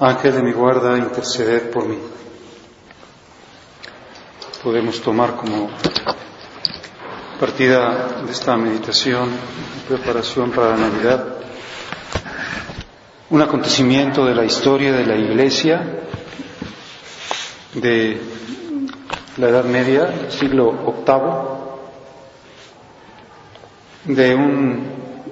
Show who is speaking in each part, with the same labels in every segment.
Speaker 1: Ángel de mi guarda, interceder por mí. Podemos tomar como partida de esta meditación preparación para la Navidad un acontecimiento de la historia de la Iglesia de la Edad Media, siglo VIII, de un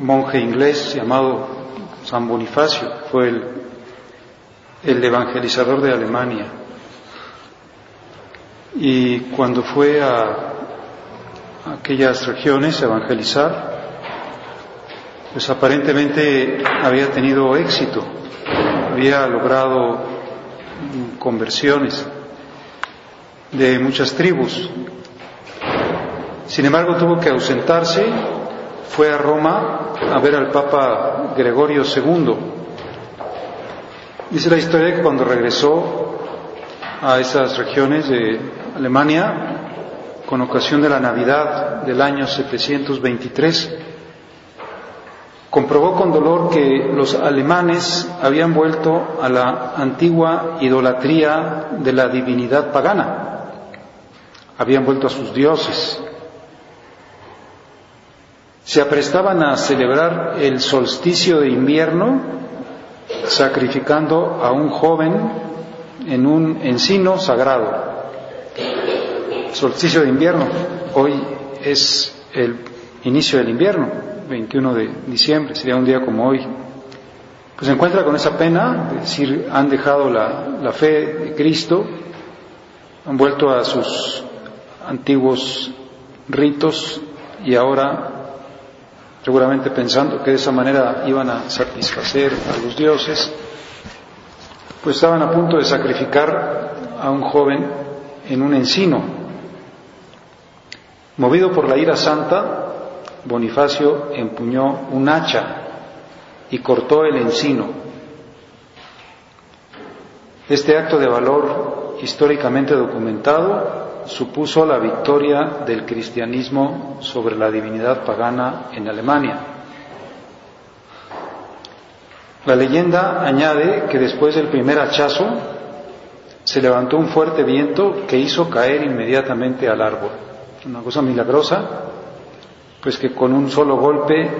Speaker 1: monje inglés llamado San Bonifacio, fue el, el evangelizador de Alemania. Y cuando fue a aquellas regiones a evangelizar, pues aparentemente había tenido éxito, había logrado conversiones de muchas tribus. Sin embargo, tuvo que ausentarse, fue a Roma a ver al Papa Gregorio II. Dice la historia que cuando regresó a esas regiones de Alemania, con ocasión de la Navidad del año 723, comprobó con dolor que los alemanes habían vuelto a la antigua idolatría de la divinidad pagana habían vuelto a sus dioses. Se aprestaban a celebrar el solsticio de invierno sacrificando a un joven en un encino sagrado. Solsticio de invierno, hoy es el inicio del invierno, 21 de diciembre, sería un día como hoy. Pues se encuentra con esa pena, es decir, han dejado la, la fe de Cristo, han vuelto a sus antiguos ritos y ahora seguramente pensando que de esa manera iban a satisfacer a los dioses, pues estaban a punto de sacrificar a un joven en un encino. Movido por la ira santa, Bonifacio empuñó un hacha y cortó el encino. Este acto de valor históricamente documentado supuso la victoria del cristianismo sobre la divinidad pagana en Alemania. La leyenda añade que después del primer hachazo se levantó un fuerte viento que hizo caer inmediatamente al árbol. Una cosa milagrosa, pues que con un solo golpe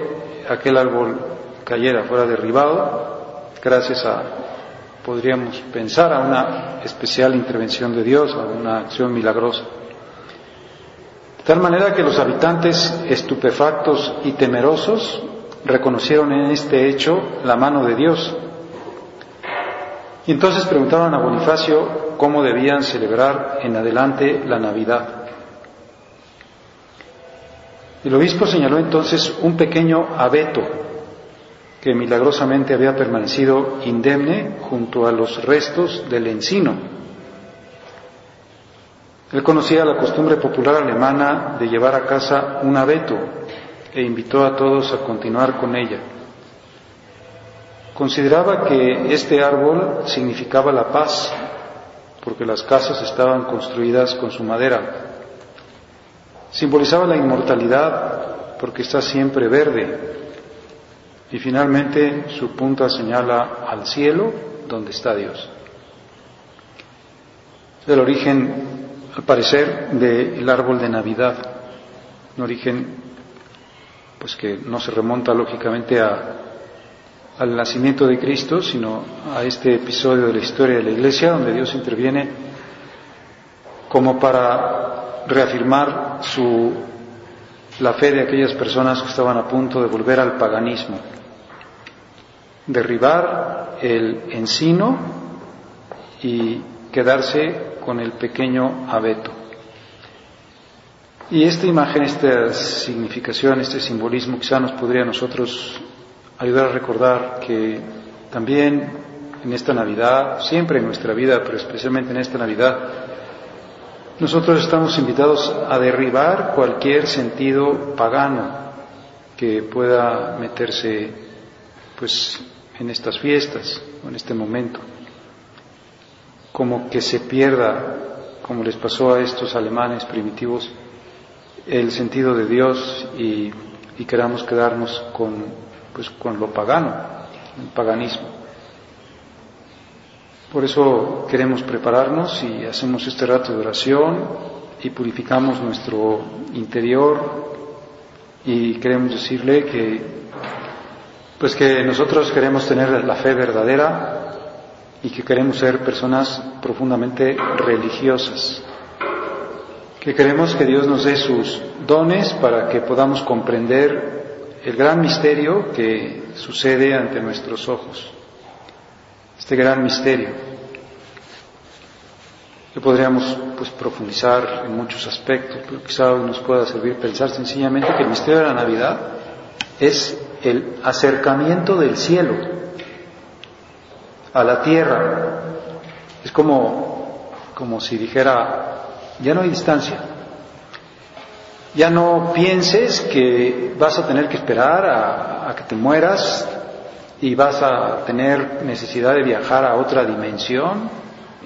Speaker 1: aquel árbol cayera, fuera derribado, gracias a podríamos pensar a una especial intervención de Dios, a una acción milagrosa. De tal manera que los habitantes estupefactos y temerosos reconocieron en este hecho la mano de Dios. Y entonces preguntaron a Bonifacio cómo debían celebrar en adelante la Navidad. El obispo señaló entonces un pequeño abeto que milagrosamente había permanecido indemne junto a los restos del encino. Él conocía la costumbre popular alemana de llevar a casa un abeto e invitó a todos a continuar con ella. Consideraba que este árbol significaba la paz, porque las casas estaban construidas con su madera. Simbolizaba la inmortalidad, porque está siempre verde, y finalmente su punta señala al cielo donde está Dios. El origen, al parecer, del árbol de Navidad, un origen pues que no se remonta lógicamente al nacimiento de Cristo, sino a este episodio de la historia de la Iglesia donde Dios interviene como para reafirmar su, la fe de aquellas personas que estaban a punto de volver al paganismo derribar el encino y quedarse con el pequeño abeto. Y esta imagen, esta significación, este simbolismo quizá nos podría a nosotros ayudar a recordar que también en esta Navidad, siempre en nuestra vida, pero especialmente en esta Navidad, nosotros estamos invitados a derribar cualquier sentido pagano que pueda meterse pues en estas fiestas en este momento. Como que se pierda, como les pasó a estos alemanes primitivos, el sentido de Dios y, queramos quedarnos con, pues, con lo pagano, el paganismo. Por eso queremos prepararnos y hacemos este rato de oración y purificamos nuestro interior y queremos decirle que pues que nosotros queremos tener la fe verdadera y que queremos ser personas profundamente religiosas que queremos que Dios nos dé sus dones para que podamos comprender el gran misterio que sucede ante nuestros ojos. Este gran misterio. Que podríamos pues, profundizar en muchos aspectos, pero quizá nos pueda servir pensar sencillamente que el misterio de la Navidad es el acercamiento del cielo a la tierra. Es como, como si dijera ya no hay distancia. Ya no pienses que vas a tener que esperar a, que te mueras y vas a tener necesidad de viajar a otra dimensión,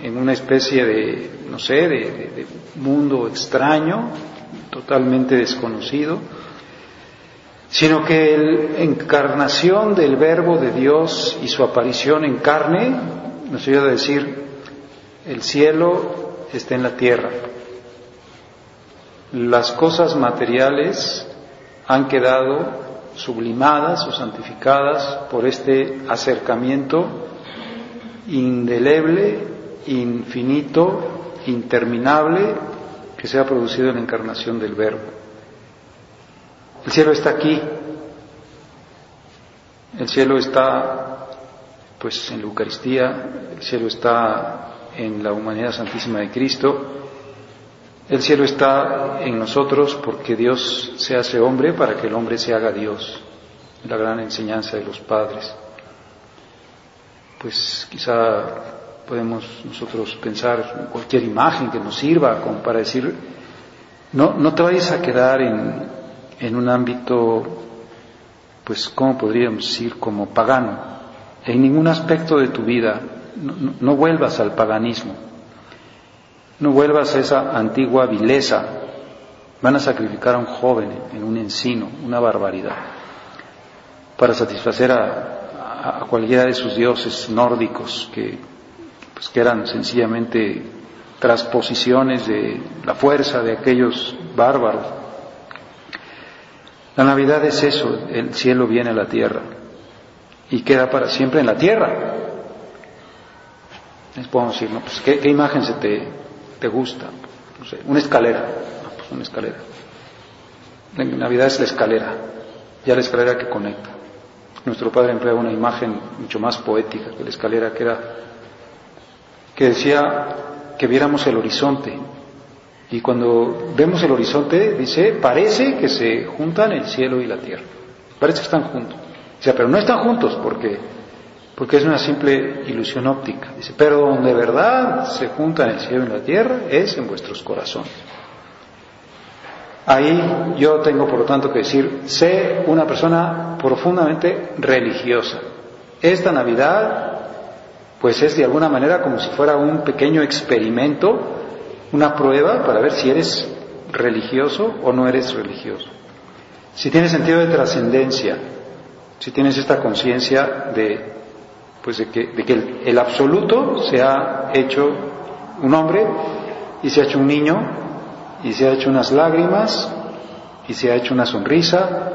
Speaker 1: en una especie de, no sé, de, de mundo extraño, totalmente desconocido, sino que la encarnación del Verbo de Dios y su aparición en carne nos ayuda a decir, el cielo está en la tierra, las cosas materiales han quedado sublimadas o santificadas por este acercamiento indeleble, infinito, interminable que se ha producido en la encarnación del Verbo. El cielo está aquí, el cielo está pues en la Eucaristía, el cielo está en la humanidad santísima de Cristo, el cielo está en nosotros porque Dios se hace hombre para que el hombre se haga Dios. La gran enseñanza de los padres. Pues quizá podemos nosotros pensar en cualquier imagen que nos sirva como para decir, no, no te vayas a quedar en, en un ámbito, pues, ¿cómo podríamos decir? Como pagano. En ningún aspecto de tu vida, no vuelvas al paganismo no vuelvas a esa antigua vileza. Van a sacrificar a un joven en un encino, una barbaridad, para satisfacer a, cualquiera de sus dioses nórdicos que, pues, que eran sencillamente transposiciones de la fuerza de aquellos bárbaros. La Navidad es eso, el cielo viene a la tierra y queda para siempre en la tierra. Les podemos decir, ¿no? Pues, ¿qué, ¿qué, imagen se te, te gusta, una escalera, pues una escalera. En Navidad es la escalera, ya la escalera que conecta. Nuestro padre empleaba una imagen mucho más poética que la escalera, que era que decía que viéramos el horizonte. Y cuando vemos el horizonte, dice, parece que se juntan el cielo y la tierra. Parece que están juntos. O sea, pero no están juntos porque porque es una simple ilusión óptica. Dice, pero donde de verdad se juntan el cielo y la tierra es en vuestros corazones. Ahí yo tengo, por lo tanto, que decir, sé una persona profundamente religiosa. Esta Navidad, pues es de alguna manera como si fuera un pequeño experimento, una prueba para ver si eres religioso o no eres religioso. Si tienes sentido de trascendencia, si tienes esta conciencia de pues de que, de que el, absoluto se ha hecho un hombre y se ha hecho un niño y se ha hecho unas lágrimas y se ha hecho una sonrisa,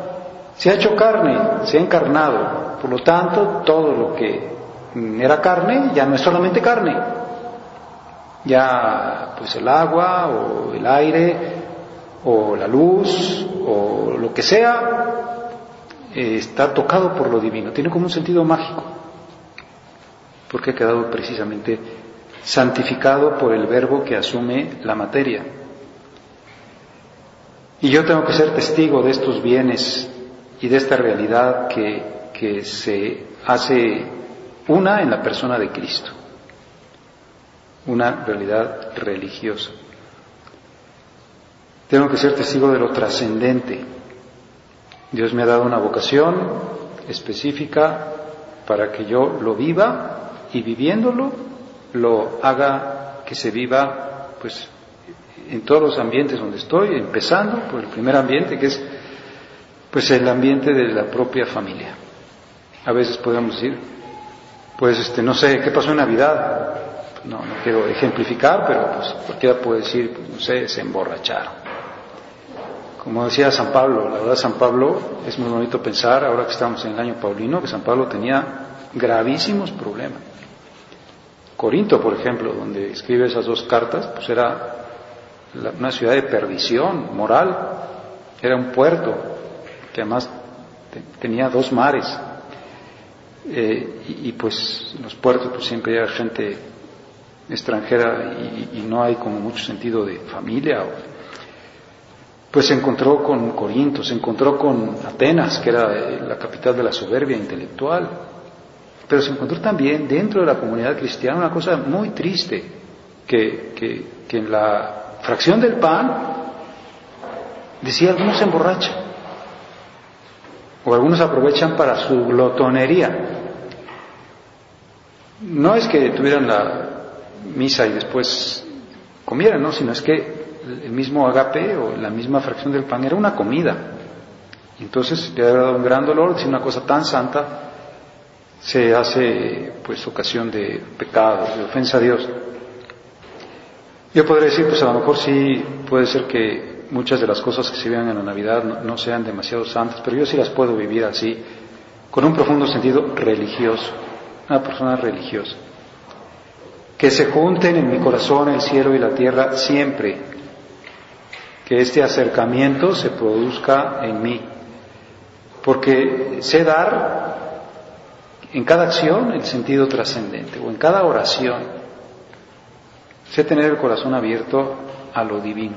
Speaker 1: se ha hecho carne, se ha encarnado. Por lo tanto, todo lo que era carne ya no es solamente carne. Ya pues el agua o el aire o la luz o lo que sea eh, está tocado por lo divino, tiene como un sentido mágico porque ha quedado precisamente santificado por el verbo que asume la materia. Y yo tengo que ser testigo de estos bienes y de esta realidad que, que se hace una en la persona de Cristo, una realidad religiosa. Tengo que ser testigo de lo trascendente. Dios me ha dado una vocación específica para que yo lo viva y viviéndolo lo haga que se viva pues en todos los ambientes donde estoy, empezando por el primer ambiente que es pues el ambiente de la propia familia. A veces podemos decir, pues este, no sé, ¿qué pasó en Navidad? No, no quiero ejemplificar, pero pues cualquiera puede decir, pues, no sé, se emborracharon. Como decía San Pablo, la verdad San Pablo es muy bonito pensar, ahora que estamos en el año paulino, que San Pablo tenía gravísimos problemas. Corinto, por ejemplo, donde escribe esas dos cartas, pues era una ciudad de perdición moral, era un puerto que además tenía dos mares, eh, y, pues en los puertos pues siempre hay gente extranjera y, no hay como mucho sentido de familia. pues se encontró con Corinto, se encontró con Atenas, que era eh, la capital de la soberbia intelectual, pero se encontró también dentro de la comunidad cristiana una cosa muy triste, que, que, que en la fracción del pan, decía, algunos se emborrachan, o algunos aprovechan para su glotonería. No es que tuvieran la misa y después comieran, ¿no? Sino es que el mismo agape o la misma fracción del pan era una comida. Entonces le ha dado un gran dolor, si una cosa tan santa se hace pues ocasión de pecado, de ofensa a Dios. Yo podría decir, pues a lo mejor sí puede ser que muchas de las cosas que se vean en la Navidad no, sean demasiado santas, pero yo sí las puedo vivir así, con un profundo sentido religioso, una persona religiosa. Que se junten en mi corazón el cielo y la tierra siempre, que este acercamiento se produzca en mí, porque sé dar en cada acción el sentido trascendente, o en cada oración Sé tener el corazón abierto a lo divino.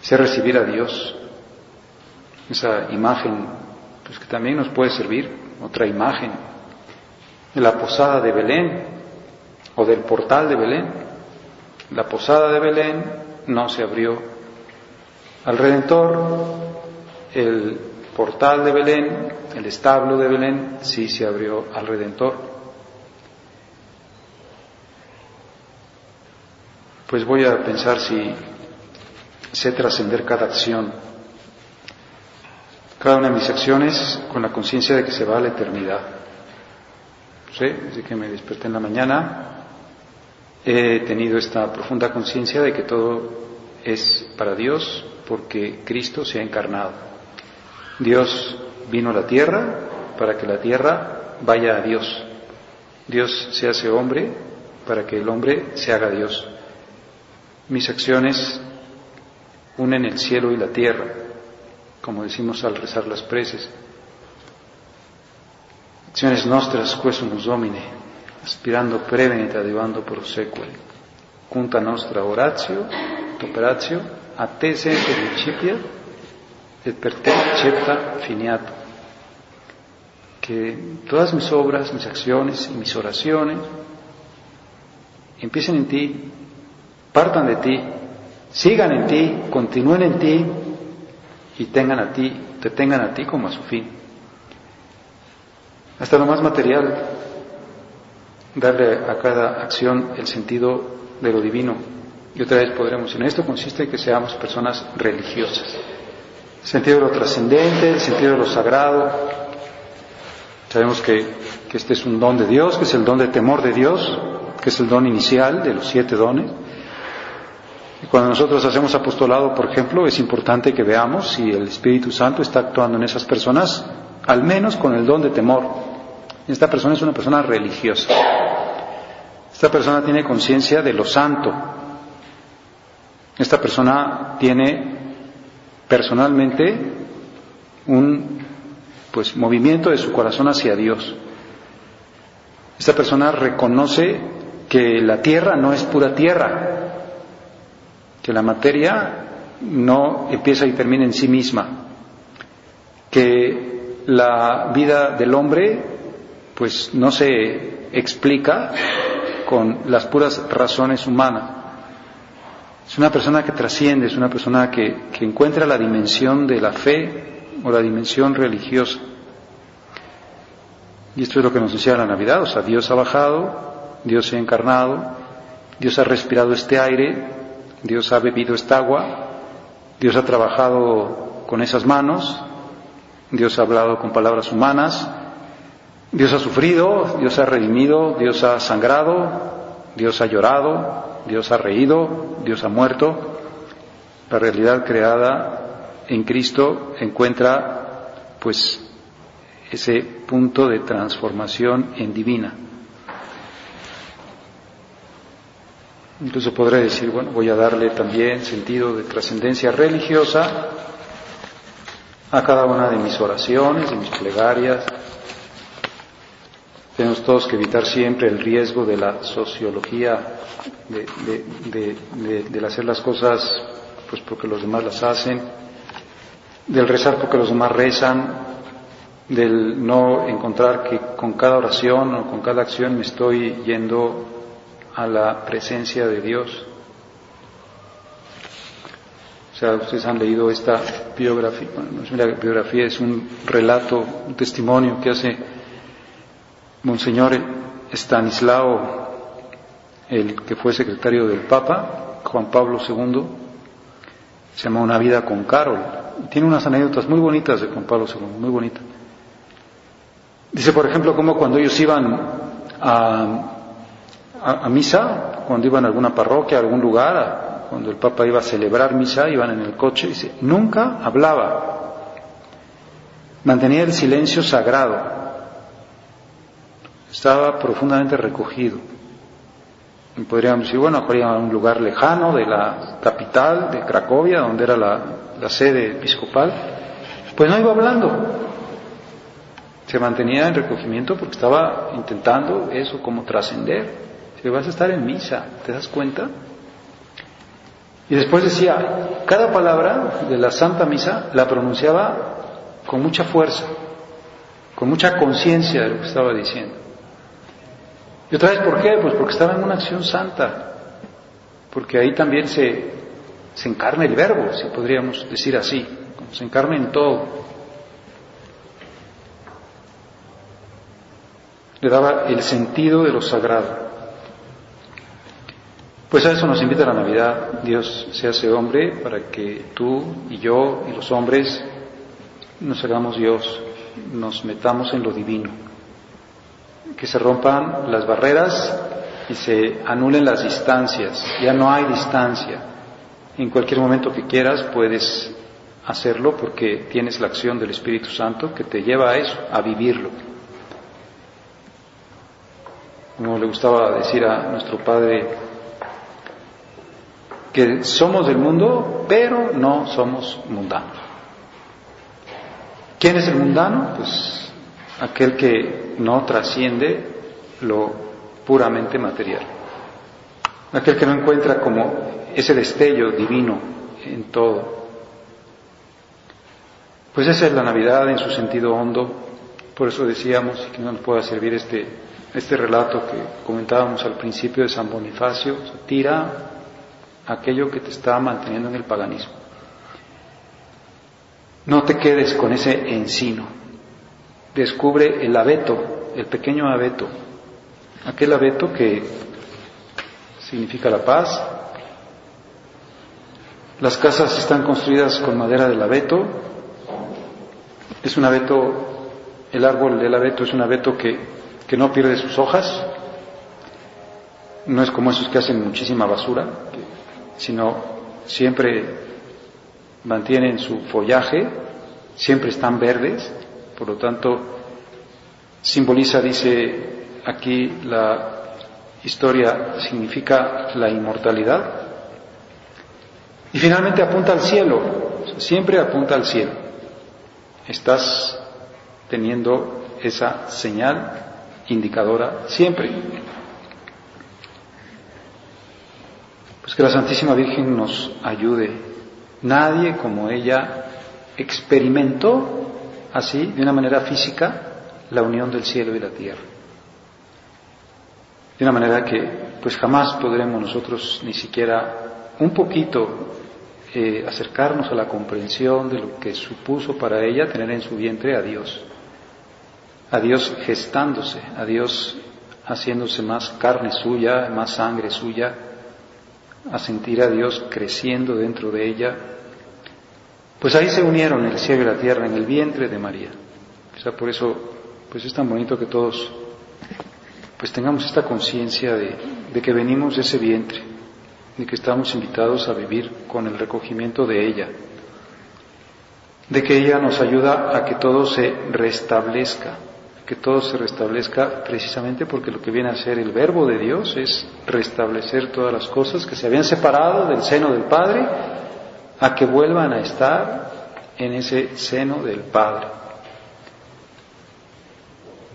Speaker 1: Sé recibir a Dios. Esa imagen, pues que también nos puede servir, otra imagen, la posada de Belén o del portal de Belén. La posada de Belén no se abrió al Redentor, el portal de Belén, el establo de Belén, sí se abrió al Redentor. pues voy a pensar si sé trascender cada acción, cada una de mis acciones con la conciencia de que se va a la eternidad. ¿Sí? Desde que me desperté en la mañana he tenido esta profunda conciencia de que todo es para Dios porque Cristo se ha encarnado. Dios vino a la tierra para que la tierra vaya a Dios. Dios se hace hombre para que el hombre se haga Dios. Mis acciones unen el cielo y la tierra, como decimos al rezar las preces. Acciones nostras quesumus domine, aspirando prevenita adivando prosequere. Cunta nostra oratio, operatio, a te se principia, et per te cepta finiato. Que todas mis obras, mis acciones y mis oraciones empiecen en ti partan de ti, sigan en ti, continúen en ti y tengan a ti, te tengan a ti como a su fin. Hasta lo más material, darle a cada acción el sentido de lo divino. Y otra vez podremos, en esto consiste que seamos personas religiosas. El sentido de lo trascendente, el sentido de lo sagrado. Sabemos que, que este es un don de Dios, que es el don de temor de Dios, que es el don inicial de los siete dones. Y cuando nosotros hacemos apostolado, por ejemplo, es importante que veamos si el Espíritu Santo está actuando en esas personas, al menos con el don de temor. Esta persona es una persona religiosa. Esta persona tiene conciencia de lo santo. Esta persona tiene personalmente un pues movimiento de su corazón hacia Dios. Esta persona reconoce que la tierra no es pura tierra, que la materia no empieza y termina en sí misma, que la vida del hombre pues no se explica con las puras razones humanas. Es una persona que trasciende, es una persona que, que encuentra la dimensión de la fe o la dimensión religiosa. Y esto es lo que nos decía la Navidad, o sea, Dios ha bajado, Dios se ha encarnado, Dios ha respirado este aire, Dios ha bebido esta agua, Dios ha trabajado con esas manos, Dios ha hablado con palabras humanas, Dios ha sufrido, Dios ha redimido, Dios ha sangrado, Dios ha llorado, Dios ha reído, Dios ha muerto. La realidad creada en Cristo encuentra pues ese punto de transformación en divina. Incluso podré decir, bueno, voy a darle también sentido de trascendencia religiosa a cada una de mis oraciones, de mis plegarias. Tenemos todos que evitar siempre el riesgo de la sociología, de, hacer las cosas pues porque los demás las hacen, del rezar porque los demás rezan, del no encontrar que con cada oración o con cada acción me estoy yendo a la presencia de Dios. O sea, ustedes han leído esta biografía, no es una biografía, es un relato, un testimonio que hace Monseñor Stanislao, el que fue secretario del Papa, Juan Pablo II, se llama Una vida con Carol. Tiene unas anécdotas muy bonitas de Juan Pablo II, muy bonitas. Dice, por ejemplo, como cuando ellos iban a, misa, cuando iban a alguna parroquia, a algún lugar, cuando el Papa iba a celebrar misa, iban en el coche, dice, nunca hablaba, mantenía el silencio sagrado, estaba profundamente recogido. Y podríamos decir, bueno, iban a un lugar lejano de la capital, de Cracovia, donde era la, la sede episcopal, pues no iba hablando, se mantenía en recogimiento porque estaba intentando eso, como trascender. Si vas a estar en misa, ¿te das cuenta? Y después decía, cada palabra de la Santa Misa la pronunciaba con mucha fuerza, con mucha conciencia de lo que estaba diciendo. Y otra vez, ¿por qué? Pues porque estaba en una acción santa, porque ahí también se, encarna el verbo, si podríamos decir así, se encarna en todo. le daba el sentido de lo sagrado. Pues a eso nos invita la Navidad. Dios se hace hombre para que tú y yo y los hombres nos hagamos Dios, nos metamos en lo divino, que se rompan las barreras y se anulen las distancias. Ya no hay distancia. En cualquier momento que quieras puedes hacerlo porque tienes la acción del Espíritu Santo que te lleva a eso, a vivirlo como le gustaba decir a nuestro Padre, que somos del mundo, pero no somos mundanos. ¿Quién es el mundano? Pues aquel que no trasciende lo puramente material. Aquel que no encuentra como ese destello divino en todo. Pues esa es la Navidad en su sentido hondo. Por eso decíamos que no nos pueda servir este este relato que comentábamos al principio de San Bonifacio, tira aquello que te está manteniendo en el paganismo. No te quedes con ese encino. Descubre el abeto, el pequeño abeto, aquel abeto que significa la paz. Las casas están construidas con madera del abeto. Es un abeto, el árbol del abeto es un abeto que que no pierde sus hojas, no es como esos que hacen muchísima basura, sino siempre mantienen su follaje, siempre están verdes, por lo tanto simboliza, dice aquí la historia, significa la inmortalidad. Y finalmente apunta al cielo, siempre apunta al cielo. Estás teniendo esa señal indicadora siempre. Pues que la Santísima Virgen nos ayude. Nadie como ella experimentó así, de una manera física, la unión del cielo y la tierra. De una manera que pues jamás podremos nosotros ni siquiera un poquito eh, acercarnos a la comprensión de lo que supuso para ella tener en su vientre a Dios, a Dios gestándose, a Dios haciéndose más carne suya, más sangre suya, a sentir a Dios creciendo dentro de ella. Pues ahí se unieron el cielo y la tierra en el vientre de María. Sea, por eso pues es tan bonito que todos pues tengamos esta conciencia de, de que venimos de ese vientre, de que estamos invitados a vivir con el recogimiento de ella, de que ella nos ayuda a que todo se restablezca, que todo se restablezca precisamente porque lo que viene a ser el verbo de Dios es restablecer todas las cosas que se habían separado del seno del Padre a que vuelvan a estar en ese seno del Padre.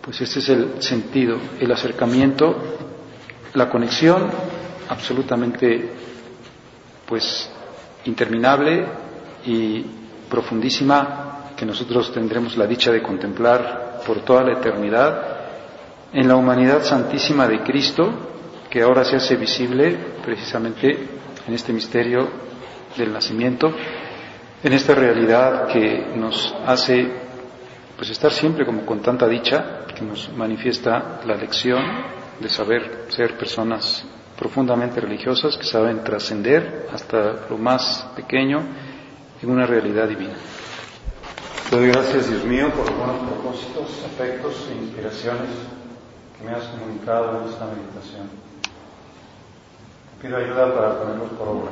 Speaker 1: Pues este es el sentido, el acercamiento, la conexión absolutamente pues interminable y profundísima que nosotros tendremos la dicha de contemplar por toda la eternidad en la humanidad santísima de Cristo, que ahora se hace visible precisamente en este misterio del nacimiento, en esta realidad que nos hace pues estar siempre como con tanta dicha, que nos manifiesta la lección de saber ser personas profundamente religiosas que saben trascender hasta lo más pequeño en una realidad divina. Te doy gracias, Dios mío, por los buenos propósitos, afectos e inspiraciones que me has comunicado en esta meditación. Te pido ayuda para ponerlos por obra.